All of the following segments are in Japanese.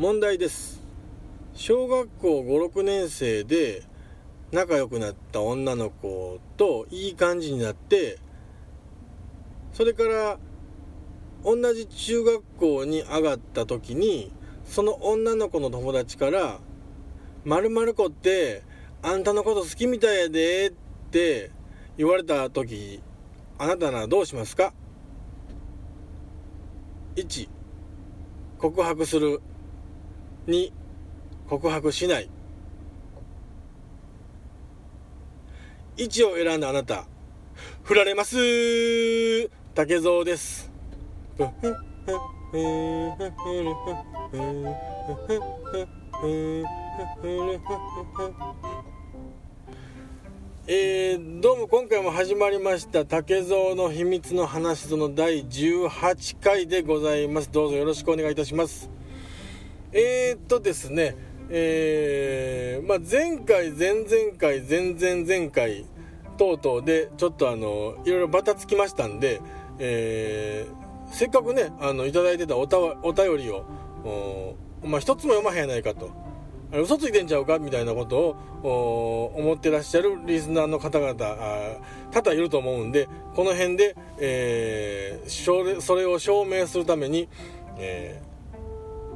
問題です。小学校56年生で仲良くなった女の子といい感じになってそれから同じ中学校に上がった時にその女の子の友達から「まる子ってあんたのこと好きみたいやで」って言われた時あなたならどうしますか？1告白する。2告白しない。1を選んだあなた振られます。竹蔵です。えー、どうも今回も始まりました竹蔵の秘密の話その第18回でございます。どうぞよろしくお願いいたします。えー、っとですねえー、まあ、前回前々回前々前回等々でちょっとあのいろいろバタつきましたんで、えー、せっかくねあのいただいてたおたお便りをおまあ、一つも読まへんやないかと嘘ついてんちゃうか？みたいなことを思ってらっしゃるリスナーの方々多々いると思うんでこの辺で、えー、それを証明するために、え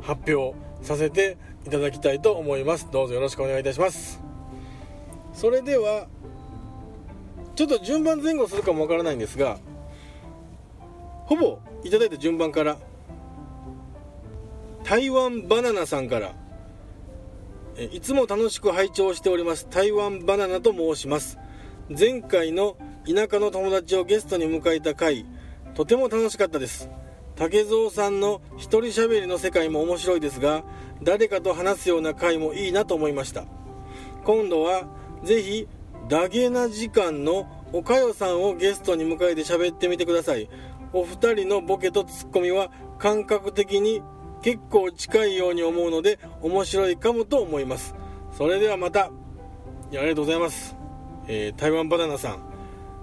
ー、発表させていただきたいと思います。どうぞよろしくお願いいたします。それではちょっと順番前後するかもわからないんですがほぼいただいた順番から台湾バナナさんからいつも楽しく拝聴しております台湾バナナと申します。前回の田舎の友達をゲストに迎えた回とても楽しかったです。竹蔵さんの一人喋りの世界も面白いですが誰かと話すような回もいいなと思いました。今度はぜひダゲな時間のおかよさんをゲストに迎えて喋ってみてください。お二人のボケとツッコミは感覚的に結構近いように思うので面白いかもと思います。それではまた。ありがとうございます、えー、台湾バナナさん。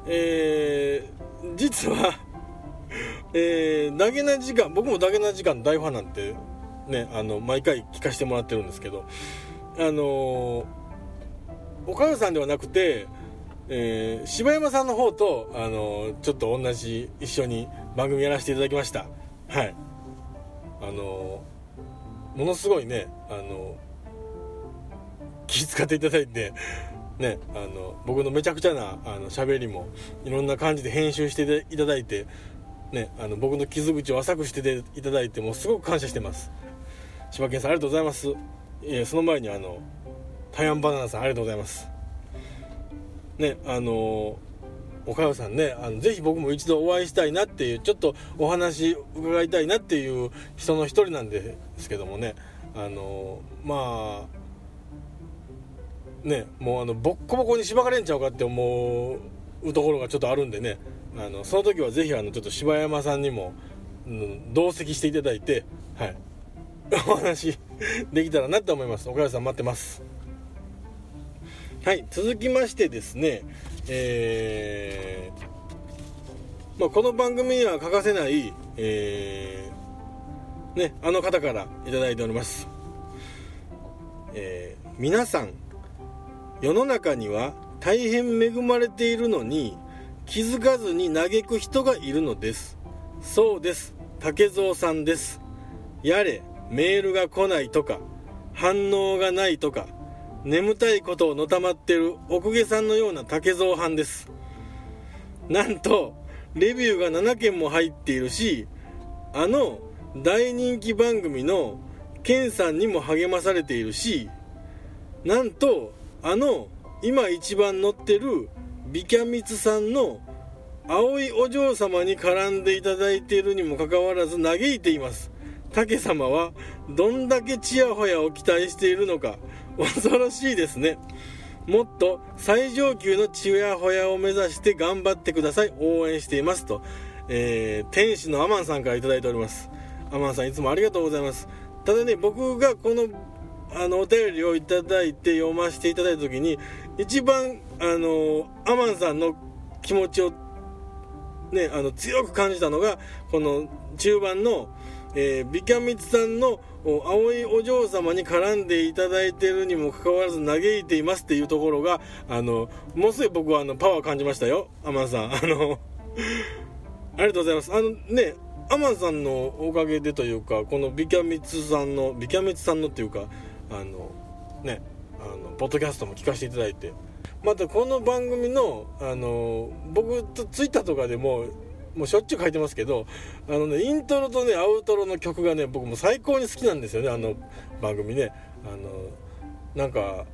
えー、実はえー、ダゲな時間僕もダゲな時間大ファンなんてねあの毎回聞かせてもらってるんですけどあのー、おかさんではなくて、えー、柴山さんの方と、あのー、ちょっと同じ一緒に番組やらせていただきました。はい。あのものすごいねあの気遣っていただいてねあの僕のめちゃくちゃなあの喋りもいろんな感じで編集していただいてねあの僕の傷口を浅くしていただいてもすごく感謝してます。柴犬さんありがとうございます、え、その前にあの台湾バナナさんありがとうございます。ねあのおかよさんねあのぜひ僕も一度お会いしたいなっていうちょっとお話伺いたいなっていう人の一人なんですけどもねあのまあねもうあのボッコボコにしばかれんちゃうかって思うところがちょっとあるんでねあのその時はぜひあのちょっと柴山さんにも、うん、同席していただいてはい。お話できたらなと思います。おかよさん待ってます。はい続きましてですねえー、まあ、この番組には欠かせない、えー、ね、あの方から頂いております、えー、皆さん世の中には大変恵まれているのに気づかずに嘆く人がいるのです。そうです。竹蔵さんです。やれメールが来ないとか反応がないとか眠たいことをのたまってる奥下さんのような竹蔵藩です。なんとレビューが7件も入っているしあの大人気番組のケンさんにも励まされているしなんとあの今一番乗ってるビキャミツさんの青いお嬢様に絡んでいただいているにもかかわらず嘆いています。竹様はどんだけチヤホヤを期待しているのか恐ろしいですね。もっと最上級のチヤホヤを目指して頑張ってください。応援していますと、えー、天使のアマンさんから頂いております。アマンさんいつもありがとうございます。ただね僕がこのあのお便りをいただいて読ませていただいた時に一番あのアマンさんの気持ちをねあの強く感じたのがこの中盤のえー、ビキャミツさんの青いお嬢様に絡んでいただいてるにもかかわらず嘆いていますっていうところがあのものすごい僕はあのパワー感じましたよアマンさん。あのありがとうございます。あのねアマンさんのおかげでというかこのビキャミツさんのビキャミツさんのっていうかあのねあのポッドキャストも聞かせていただいて。またこの番組のあの僕とツイッターとかでももうしょっちゅう書いてますけどあのねイントロとねアウトロの曲がね僕も最高に好きなんですよねあの番組ね。あのなんか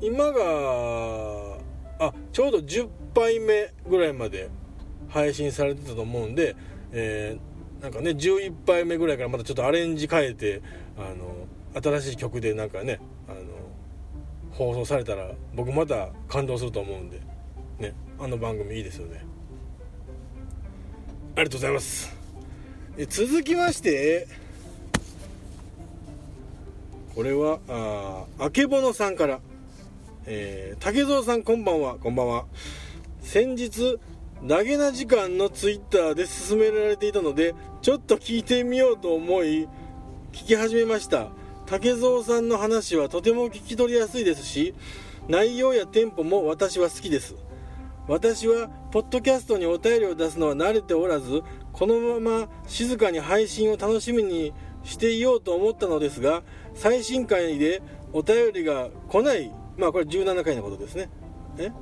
今があちょうど10杯目ぐらいまで配信されてたと思うんで、えー、なんかね11杯目ぐらいからまたちょっとアレンジ変えてあの新しい曲でなんかね放送されたら僕また感動すると思うんで。ねあの番組いいですよね。ありがとうございます。え続きましてこれはああけぼのさんから。えー、竹蔵さんこんばんは。こんばんは。先日ダゲな時間のツイッターで勧められていたのでちょっと聞いてみようと思い聞き始めました。竹蔵さんの話はとても聞き取りやすいですし内容やテンポも私は好きです。私はポッドキャストにお便りを出すのは慣れておらずこのまま静かに配信を楽しみにしていようと思ったのですが最新回でお便りが来ない。まあこれ17回のことですね。え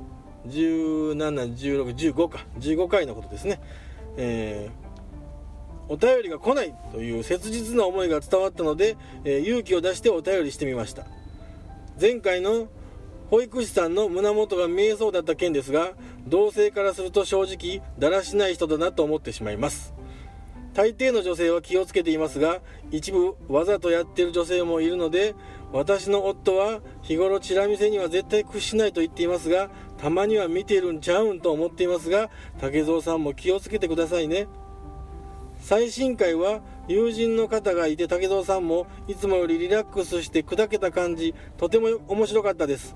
？171615か。15回のことですね。えーお便りが来ないという切実な思いが伝わったので、えー、勇気を出してお便りしてみました。前回の保育士さんの胸元が見えそうだった件ですが同性からすると正直だらしない人だなと思ってしまいます。大抵の女性は気をつけていますが一部わざとやってる女性もいるので私の夫は日頃チラ見せには絶対屈しないと言っていますがたまには見てるんちゃうんと思っていますが竹蔵さんも気をつけてくださいね。最新回は友人の方がいて竹蔵さんもいつもよりリラックスして砕けた感じとても面白かったです。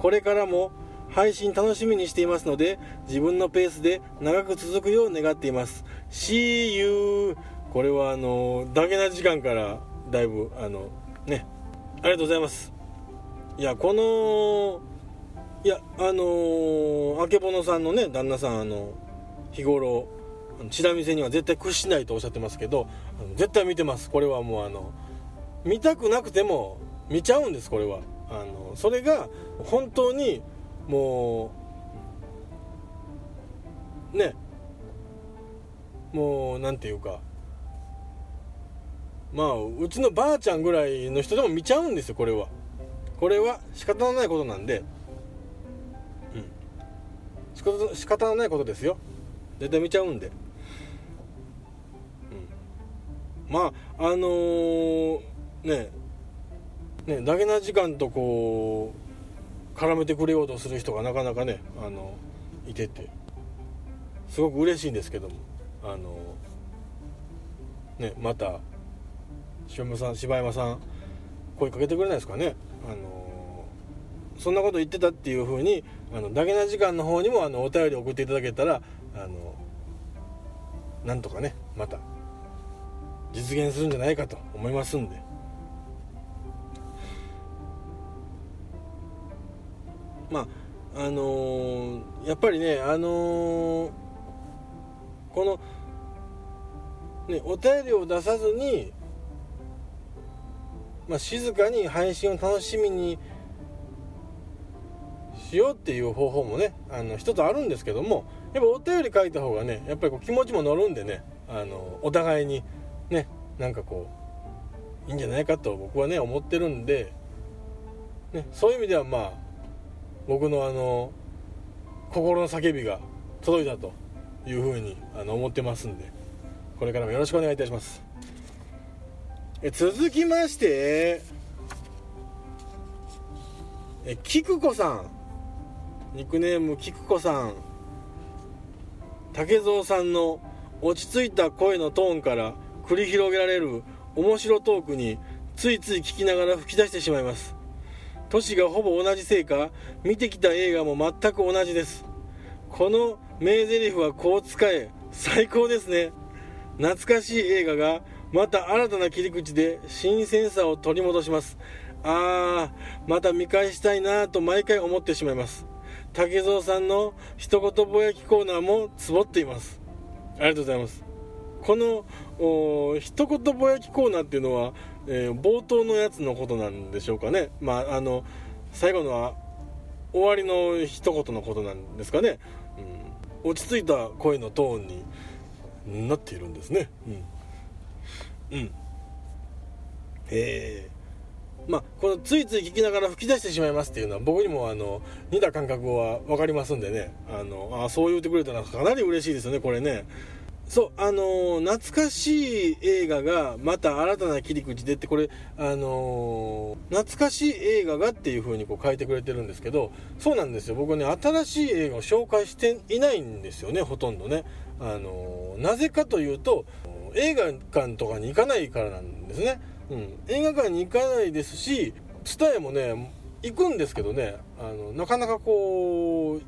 これからも配信楽しみにしていますので自分のペースで長く続くよう願っています。See you! これはあのダゲな時間からだいぶあのねありがとうございます。いやこのいやあの、あけぼのさんのね旦那さんあの日頃チラ見せには絶対屈しないとおっしゃってますけど絶対見てます。これはもうあの見たくなくても見ちゃうんですこれは。あのそれが本当にもうねもう何て言うかまあうちのばあちゃんぐらいの人でも見ちゃうんですよこれは。これは仕方のないことなんで。うん。仕方のないことですよ。絶対見ちゃうんで。うん。まああのー、ねねダゲな時間とこう絡めてくれようとする人がなかなかねあのいてて。すごく嬉しいんですけども。あのねまた柴山さん柴山さん声かけてくれないですかね。あのそんなこと言ってたっていうふうにあのダゲな時間の方にもあのお便り送っていただけたらあのなんとかねまた実現するんじゃないかと思いますんで。まああのー、やっぱりねあのー、このねお便りを出さずにまあ、静かに配信を楽しみにしようっていう方法もねあの一つあるんですけどもやっぱお便り書いた方がねやっぱりこう気持ちも乗るんでねあのお互いにねなんかこういいんじゃないかと僕はね思ってるんで、ね、そういう意味ではまあ僕のあの心の叫びが届いたというふうにあの思ってますんでこれからもよろしくお願いいたします。え続きましてえ菊子さん。ニックネーム菊子さん。竹蔵さんの落ち着いた声のトーンから繰り広げられる面白トークについつい聞きながら吹き出してしまいます。年がほぼ同じせいか見てきた映画も全く同じです。この名台詞はこう使え最高ですね。懐かしい映画がまた新たな切り口で新鮮さを取り戻します。あーまた見返したいなと毎回思ってしまいます。竹蔵さんの一言ぼやきコーナーもつぼっています。ありがとうございます。この一言ぼやきコーナーっていうのは、えー、冒頭のやつのことなんでしょうかね。まああの最後のは終わりの一言のことなんですかね、うん、落ち着いた声のトーンになっているんですね。うん、うん、えー、まあこのついつい聞きながら吹き出してしまいますっていうのは僕にもあの似た感覚は分かりますんでね。あのあそう言ってくれたらかなり嬉しいですよねこれね。そうあの、懐かしい映画がまた新たな切り口でってこれあの、懐かしい映画がっていう風にこう書いてくれてるんですけどそうなんですよ。僕ね新しい映画を紹介していないんですよねほとんどね。あの、なぜかというと映画館とかに行かないからなんですね、うん、映画館に行かないですし伝えもね行くんですけどねあのなかなかこう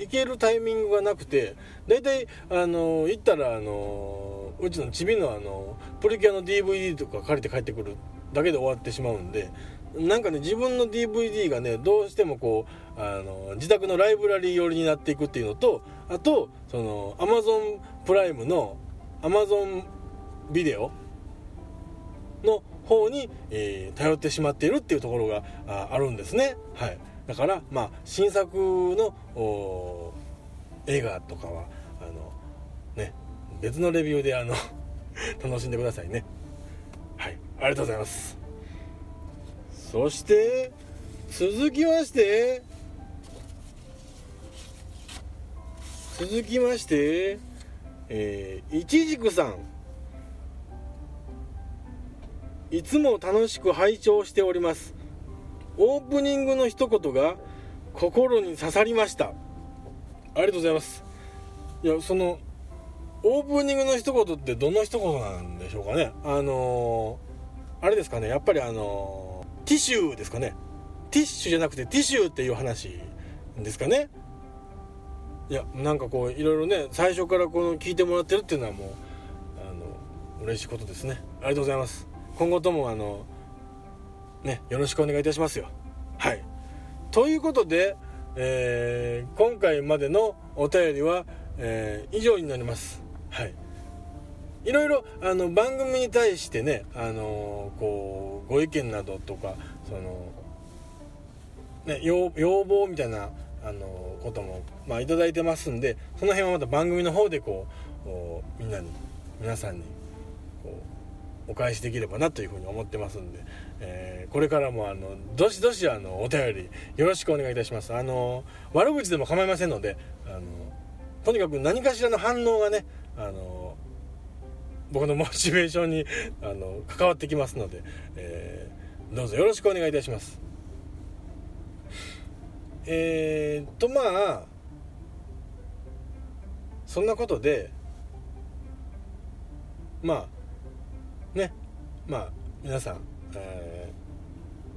行けるタイミングがなくて大体あの行ったらあのうちのちびのあのプリキュアの DVD とか借りて帰ってくるだけで終わってしまうんでなんかね自分の DVD がねどうしてもこうあの自宅のライブラリー寄りになっていくっていうのとあとその Amazon プライムの Amazon ビデオの方に、えー、頼ってしまっているっていうところがあるんですね。はい。だからまあ新作の映画とかはあのね別のレビューであの 楽しんでくださいね。はい。ありがとうございます。そして続きまして続きましてえー、いちじくさん。いつも楽しく拝聴しております。オープニングの一言が心に刺さりました。ありがとうございます。いやそのオープニングの一言ってどの一言なんでしょうかね。あのー、あれですかね。やっぱりあのー、ティッシュですかね。ティッシュじゃなくてティッシュっていう話ですかね。いやなんかこういろいろね最初からこの聞いてもらってるっていうのはもうあの嬉しいことですね。ありがとうございます。今後ともあのねよろしくお願いいたしますよ。はい。ということで、えー、今回までのお便りは、えー、以上になります。はい。いろいろあの番組に対してね、あのー、こうご意見などとかその、ね、要要望みたいな、あのことも、まあ、頂いてますんでその辺はまた番組の方でこうみんなに皆さんにお返しできればなというふうに思ってますんで、えー、これからもあのどしどしあのお便りよろしくお願いいたします。あの悪口でも構いませんのであのとにかく何かしらの反応がねあの僕のモチベーションにあの関わってきますので、えー、どうぞよろしくお願いいたします。えー、とまあそんなことでまあまあ皆さんえ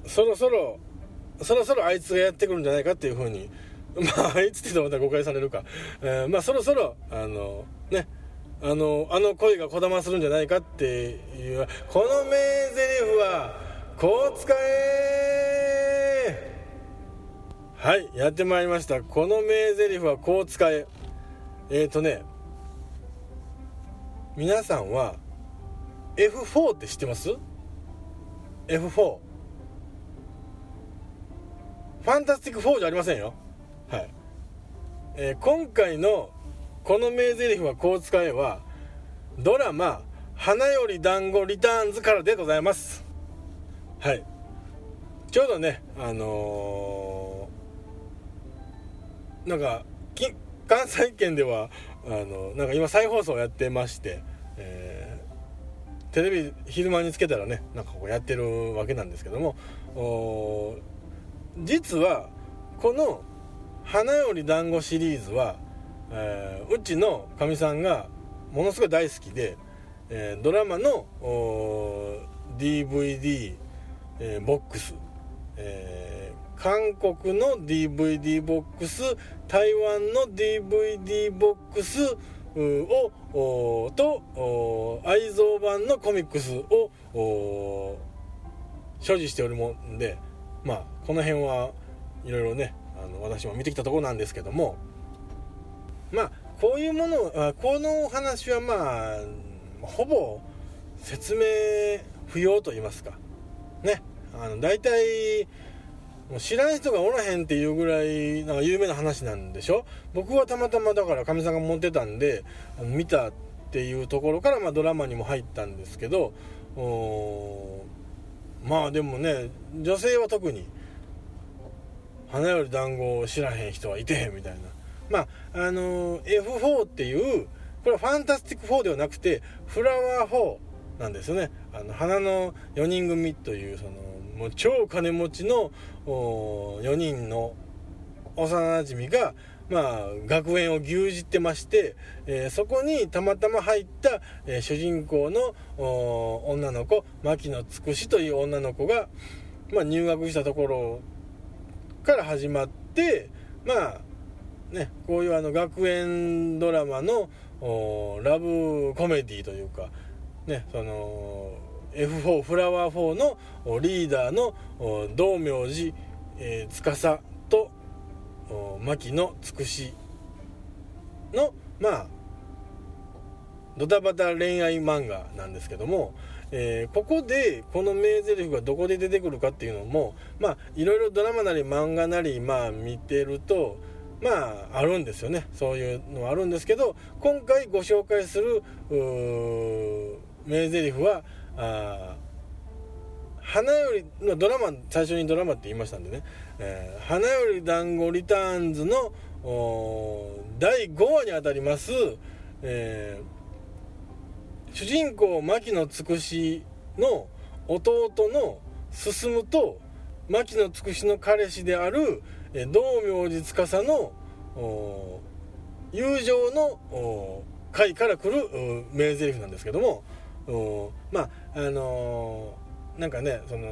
ー、そろそろそろそろあいつがやってくるんじゃないかっていうふうに まああいつって言うとまた誤解されるか、えー、まあそろそろあのねあのあの声がこだまするんじゃないかっていうこの名台詞はこう使え。はいやってまいりました。この名台詞はこう使え。えっ、ー、とね皆さんは F4 って知ってます？F4 ファンタスティック4じゃありませんよ。はい、えー、今回のこの名台詞はこう使えばドラマ「花より団子リターンズ」からでございます。はい。ちょうどねあのー、なんか関西圏ではあのなんか今再放送やってまして、えーテレビ昼間につけたらねなんかこうやってるわけなんですけども実はこの「花より団子」シリーズは、えー、うちのかみさんがものすごい大好きで、えー、ドラマの DVD、えー、ボックス、えー、韓国の DVD ボックス台湾の DVD ボックスをと愛蔵版のコミックスを所持しておるもんでまあこの辺はいろいろねあの私も見てきたところなんですけどもまあこういうものこのお話はまあほぼ説明不要と言いますか。ね。あの大体もう知らん人がおらへんっていうぐらいなんか有名な話なんでしょ？僕はたまたまだからかみさんが持ってたんで見たっていうところから、まあ、ドラマにも入ったんですけどまあでもね女性は特に花より団子を知らへん人はいてへんみたいな。まああの F4 っていうこれはファンタスティック4ではなくてフラワー4なんですよね。あの花の4人組というそのもう超金持ちの4人の幼なじみがまあ、学園を牛耳ってまして、えー、そこにたまたま入った、えー、主人公の女の子牧野つくしという女の子が、まあ、入学したところから始まってまあねこういうあの学園ドラマのラブコメディというかねその F4 フラワー4のリーダーの道明寺、えー、司と牧野つくしのまあドタバタ恋愛漫画なんですけども、えー、ここでこの名台詞がどこで出てくるかっていうのもまあいろいろドラマなり漫画なりまあ見てるとまああるんですよね。そういうのはあるんですけど今回ご紹介する名台詞はあ花よりのドラマ最初にドラマって言いましたんでね「えー、花より団子リターンズの」第5話にあたります、えー、主人公牧野つくしの弟の進と牧野つくしの彼氏である、えー、道明寺司の友情の回から来る名台詞なんですけども。うん。まああのー、なんかねその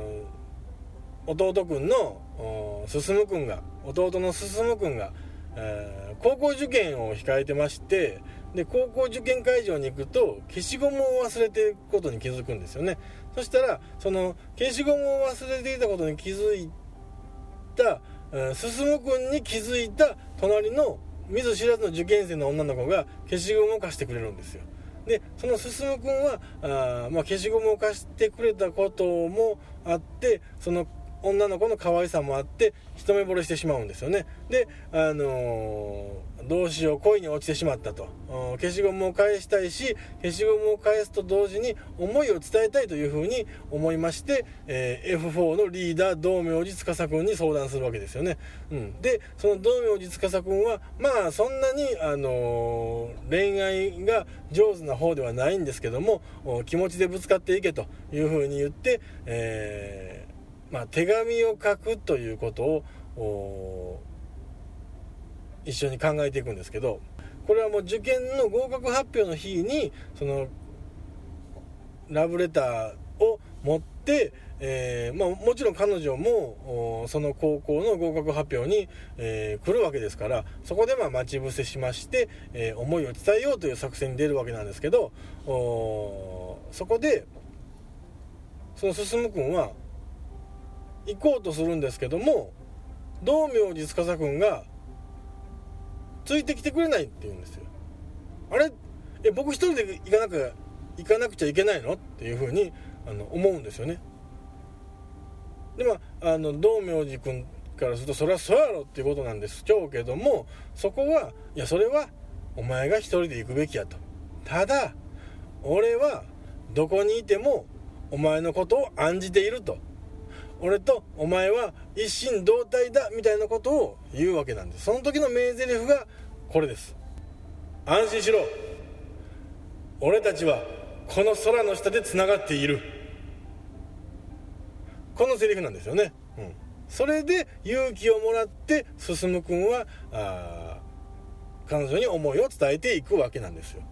弟君の進君が弟の進君が、えー、高校受験を控えてましてで高校受験会場に行くと消しゴムを忘れてることに気づくんですよね。そしたらその消しゴムを忘れていたことに気づいた、えー、進君に気づいた隣の見ず知らずの受験生の女の子が消しゴムを貸してくれるんですよ。でその進君はあ、まあ、消しゴムを貸してくれたこともあってその女の子の可愛さもあって一目惚れしてしまうんですよね。であのー、どうしよう恋に落ちてしまったと。消しゴムを返したいし消しゴムを返すと同時に思いを伝えたいというふうに思いまして、えー、F4 のリーダー道明寺司君に相談するわけですよね、うん、でその道明寺司君はまあそんなに、あのー、恋愛が上手な方ではないんですけども気持ちでぶつかっていけというふうに言って、えーまあ、手紙を書くということを一緒に考えていくんですけどこれはもう受験の合格発表の日にそのラブレターを持って、えー、まあ、もちろん彼女もその高校の合格発表に、えー、来るわけですからそこでま待ち伏せしまして、えー、思いを伝えようという作戦に出るわけなんですけどそこでその進君は行こうとするんですけども道明寺司君がついてきてくれないって言うんですよ。あれ？え僕一人で行かなく行かなくちゃいけないの？っていうふうにあの思うんですよね。でまああの道明寺君からするとそれはそうやろっていうことなんですしょうけどもそこはいやそれはお前が一人で行くべきやと。ただ俺はどこにいてもお前のことを案じていると。俺とお前は一心同体だみたいなことを言うわけなんですその時の名台詞がこれです。安心しろ。俺たちはこの空の下でつながっている。このセリフなんですよね、うん、それで勇気をもらって進君はあ彼女に思いを伝えていくわけなんですよ。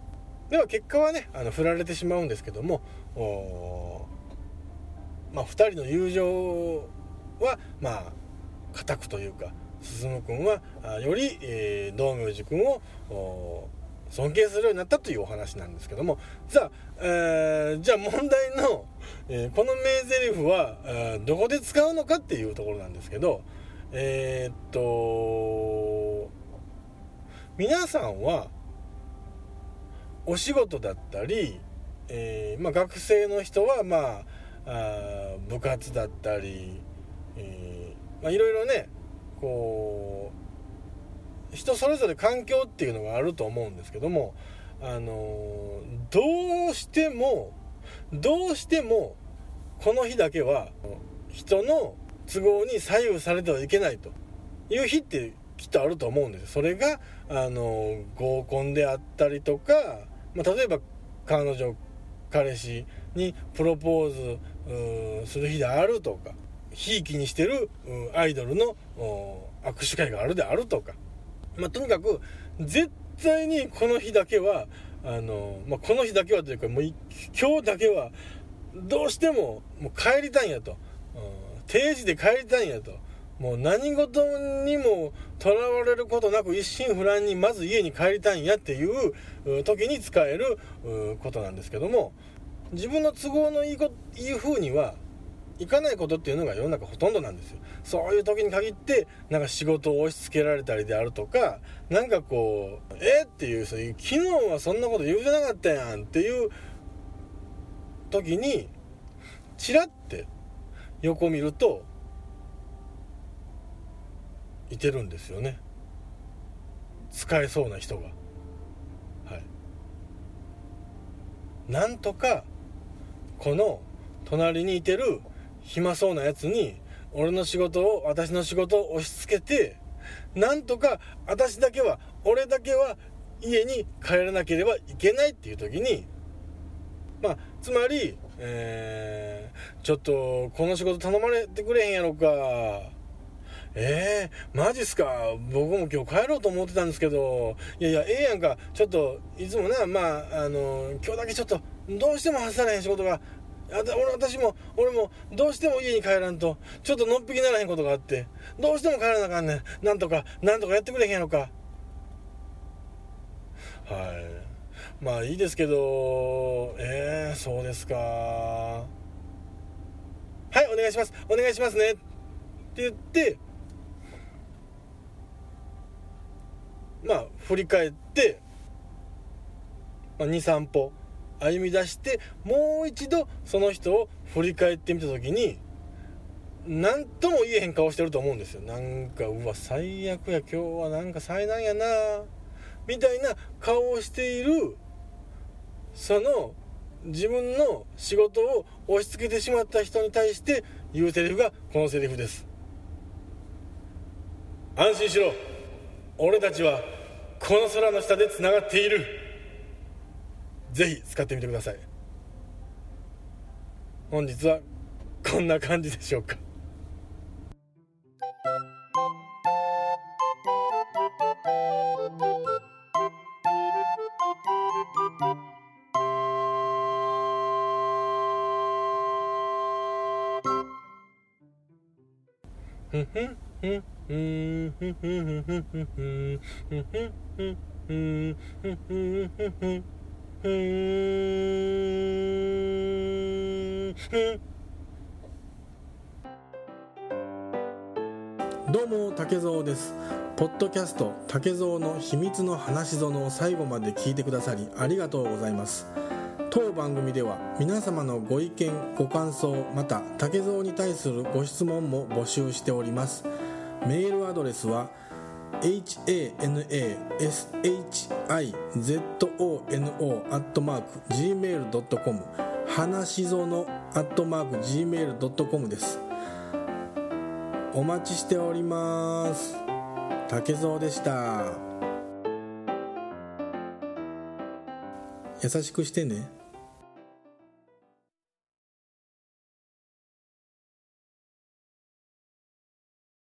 では結果はねあの振られてしまうんですけどもまあ、2人の友情はまあ固くというか進君はより、えー、道明寺君を尊敬するようになったというお話なんですけどもさあ、えー、じゃあ問題の、えー、この名台詞は、えー、どこで使うのかっていうところなんですけどえー、っと皆さんはお仕事だったり、えーまあ、学生の人は、まあ、あ部活だったり、えーまあ、いろいろねこう人それぞれ環境っていうのがあると思うんですけども、あのどうしてもどうしてもこの日だけは人の都合に左右されてはいけないという日ってきっとあると思うんですそれがあの合コンであったりとか、まあ、例えば彼女彼氏にプロポーズする日であるとかひいきにしてるアイドルの握手会があるであるとか、まあ、とにかく絶対にこの日だけはあの、まあ、この日だけはというかもう今日だけはどうしてももう帰りたいんやと、定時で帰りたいんやと。もう何事にもとらわれることなく一心不乱にまず家に帰りたいんやっていう時に使えることなんですけども。自分の都合のいいこいい風にはいかないことっていうのが世の中ほとんどなんですよ。そういう時に限ってなんか仕事を押し付けられたりであるとかなんかこうえっていう昨日はそんなこと言うてなかったやんっていう時にチラって横見るといてるんですよね。使えそうな人が。はい。なんとかこの隣にいてる暇そうなやつに俺の仕事を私の仕事を押し付けてなんとか私だけは俺だけは家に帰らなければいけないっていう時にまあつまり、えー、ちょっとこの仕事頼まれてくれへんやろか。えー、マジっすか？僕も今日帰ろうと思ってたんですけど。いやいやええやんか。ちょっといつもなまああの今日だけちょっとどうしても外されへん仕事が。あ俺私も俺もどうしても家に帰らんと。ちょっとのっぴきならへんことがあって。どうしても帰らなあかんねん。なんとかなんとかやってくれへんやろか。はい。まあいいですけど。えー、そうですか。はいお願いします。お願いしますね。って言ってまあ振り返って、まあ、23歩歩み出してもう一度その人を振り返ってみた時に何とも言えへん顔してると思うんですよ。なんかうわ最悪や今日はなんか災難やなみたいな顔をしているその自分の仕事を押し付けてしまった人に対して言うセリフがこのセリフです。安心しろ。俺たちはこの空の下でつながっている。ぜひ使ってみてください。本日はこんな感じでしょうか。どうも竹蔵です。ポッドキャスト竹蔵の秘密の話園を最後まで聞いてくださりありがとうございます。当番組では皆様のご意見ご感想また竹蔵に対するご質問も募集しております。メールアドレスは hanashizono.gmail.com 花しぞの .gmail.com です。お待ちしております。竹蔵でした。優しくしてね。